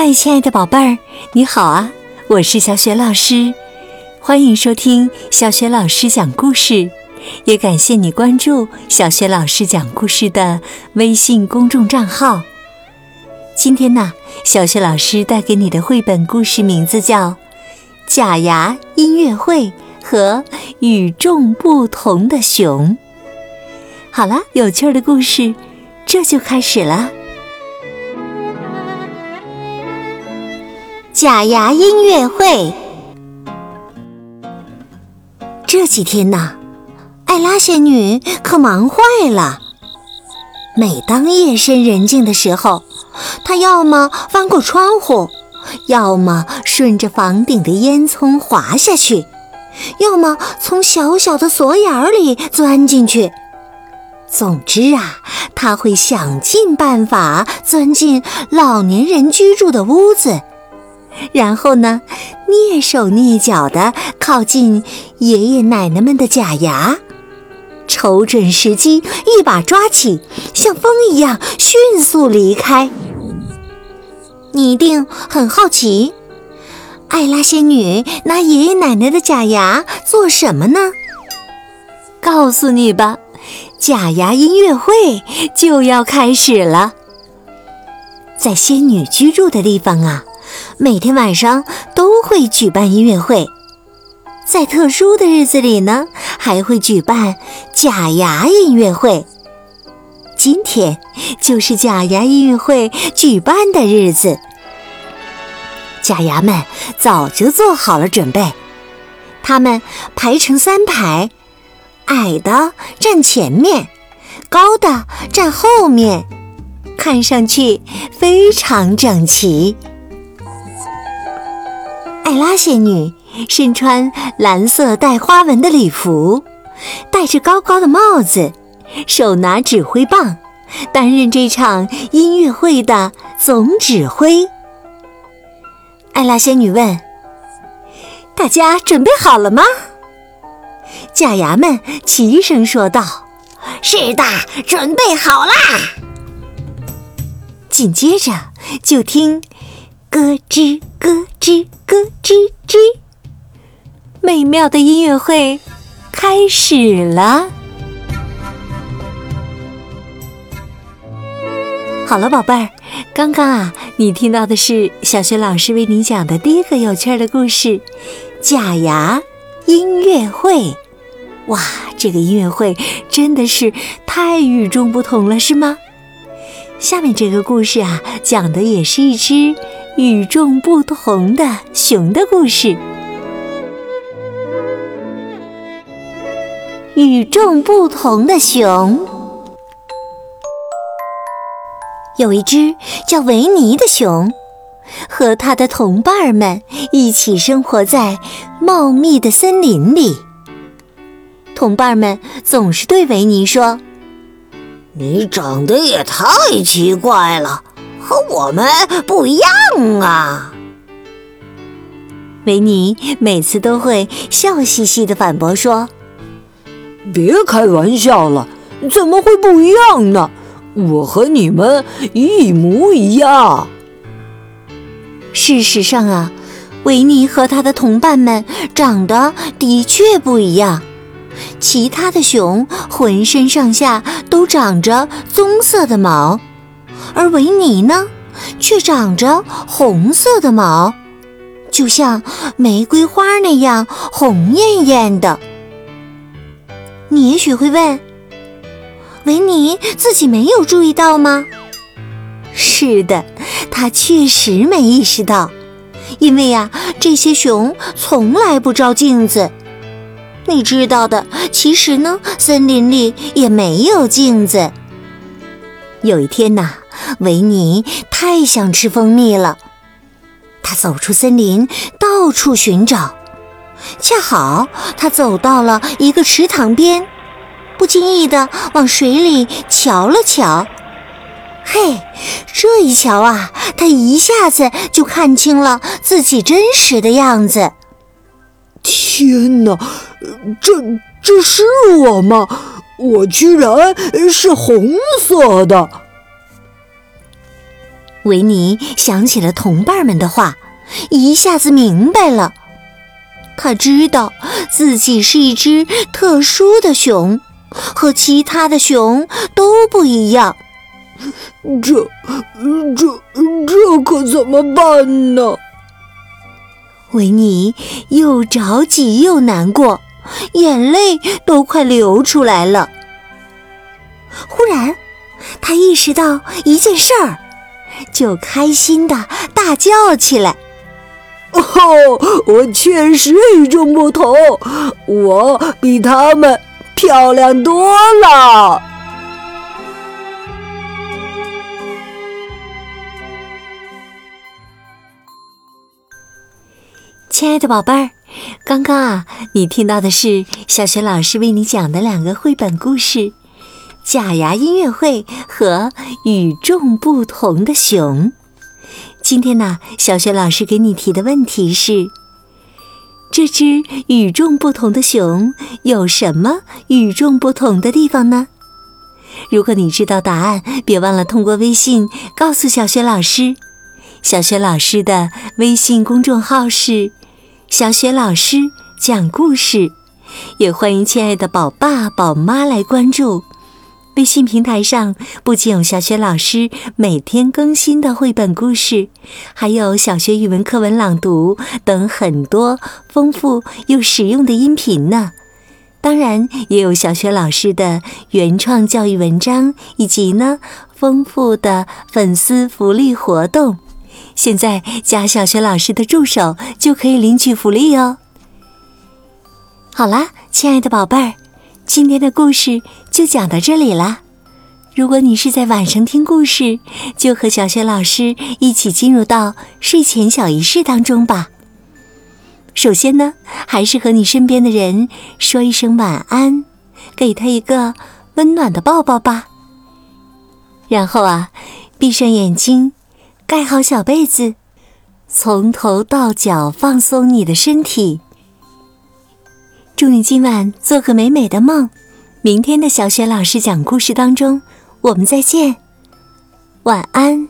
嗨，亲爱的宝贝儿，你好啊！我是小雪老师，欢迎收听小雪老师讲故事，也感谢你关注小雪老师讲故事的微信公众账号。今天呢，小雪老师带给你的绘本故事名字叫《假牙音乐会》和《与众不同的熊》。好了，有趣的故事这就开始了。假牙音乐会。这几天呢，艾拉仙女可忙坏了。每当夜深人静的时候，她要么翻过窗户，要么顺着房顶的烟囱滑下去，要么从小小的锁眼里钻进去。总之啊，她会想尽办法钻进老年人居住的屋子。然后呢，蹑手蹑脚地靠近爷爷奶奶们的假牙，瞅准时机，一把抓起，像风一样迅速离开。你一定很好奇，艾拉仙女拿爷爷奶奶的假牙做什么呢？告诉你吧，假牙音乐会就要开始了。在仙女居住的地方啊。每天晚上都会举办音乐会，在特殊的日子里呢，还会举办假牙音乐会。今天就是假牙音乐会举办的日子，假牙们早就做好了准备，他们排成三排，矮的站前面，高的站后面，看上去非常整齐。艾拉仙女身穿蓝色带花纹的礼服，戴着高高的帽子，手拿指挥棒，担任这场音乐会的总指挥。艾拉仙女问：“大家准备好了吗？”假牙们齐声说道：“是的，准备好啦！”紧接着就听。咯吱咯吱咯吱吱，美妙的音乐会开始了。好了，宝贝儿，刚刚啊，你听到的是小学老师为你讲的第一个有趣的故事——假牙音乐会。哇，这个音乐会真的是太与众不同了，是吗？下面这个故事啊，讲的也是一只。与众不同的熊的故事。与众不同的熊，有一只叫维尼的熊，和他的同伴们一起生活在茂密的森林里。同伴们总是对维尼说：“你长得也太奇怪了。”和我们不一样啊！维尼每次都会笑嘻嘻的反驳说：“别开玩笑了，怎么会不一样呢？我和你们一模一样。”事实上啊，维尼和他的同伴们长得的确不一样。其他的熊浑身上下都长着棕色的毛。而维尼呢，却长着红色的毛，就像玫瑰花那样红艳艳的。你也许会问，维尼自己没有注意到吗？是的，他确实没意识到，因为呀，这些熊从来不照镜子。你知道的，其实呢，森林里也没有镜子。有一天呐。维尼太想吃蜂蜜了，他走出森林，到处寻找。恰好他走到了一个池塘边，不经意的往水里瞧了瞧。嘿，这一瞧啊，他一下子就看清了自己真实的样子。天哪，这这是我吗？我居然是红色的！维尼想起了同伴们的话，一下子明白了。他知道自己是一只特殊的熊，和其他的熊都不一样。这、这、这可怎么办呢？维尼又着急又难过，眼泪都快流出来了。忽然，他意识到一件事儿，就开心的大叫起来：“哦，我确实与众不同，我比他们漂亮多了！”亲爱的宝贝儿，刚刚啊，你听到的是小雪老师为你讲的两个绘本故事《假牙音乐会》和《与众不同的熊》。今天呢，小雪老师给你提的问题是：这只与众不同的熊有什么与众不同的地方呢？如果你知道答案，别忘了通过微信告诉小雪老师。小雪老师的微信公众号是。小雪老师讲故事，也欢迎亲爱的宝爸宝妈来关注。微信平台上不仅有小雪老师每天更新的绘本故事，还有小学语文课文朗读等很多丰富又实用的音频呢。当然，也有小雪老师的原创教育文章，以及呢丰富的粉丝福利活动。现在加小学老师的助手就可以领取福利哦。好啦，亲爱的宝贝儿，今天的故事就讲到这里啦。如果你是在晚上听故事，就和小学老师一起进入到睡前小仪式当中吧。首先呢，还是和你身边的人说一声晚安，给他一个温暖的抱抱吧。然后啊，闭上眼睛。盖好小被子，从头到脚放松你的身体。祝你今晚做个美美的梦。明天的小雪老师讲故事当中，我们再见。晚安。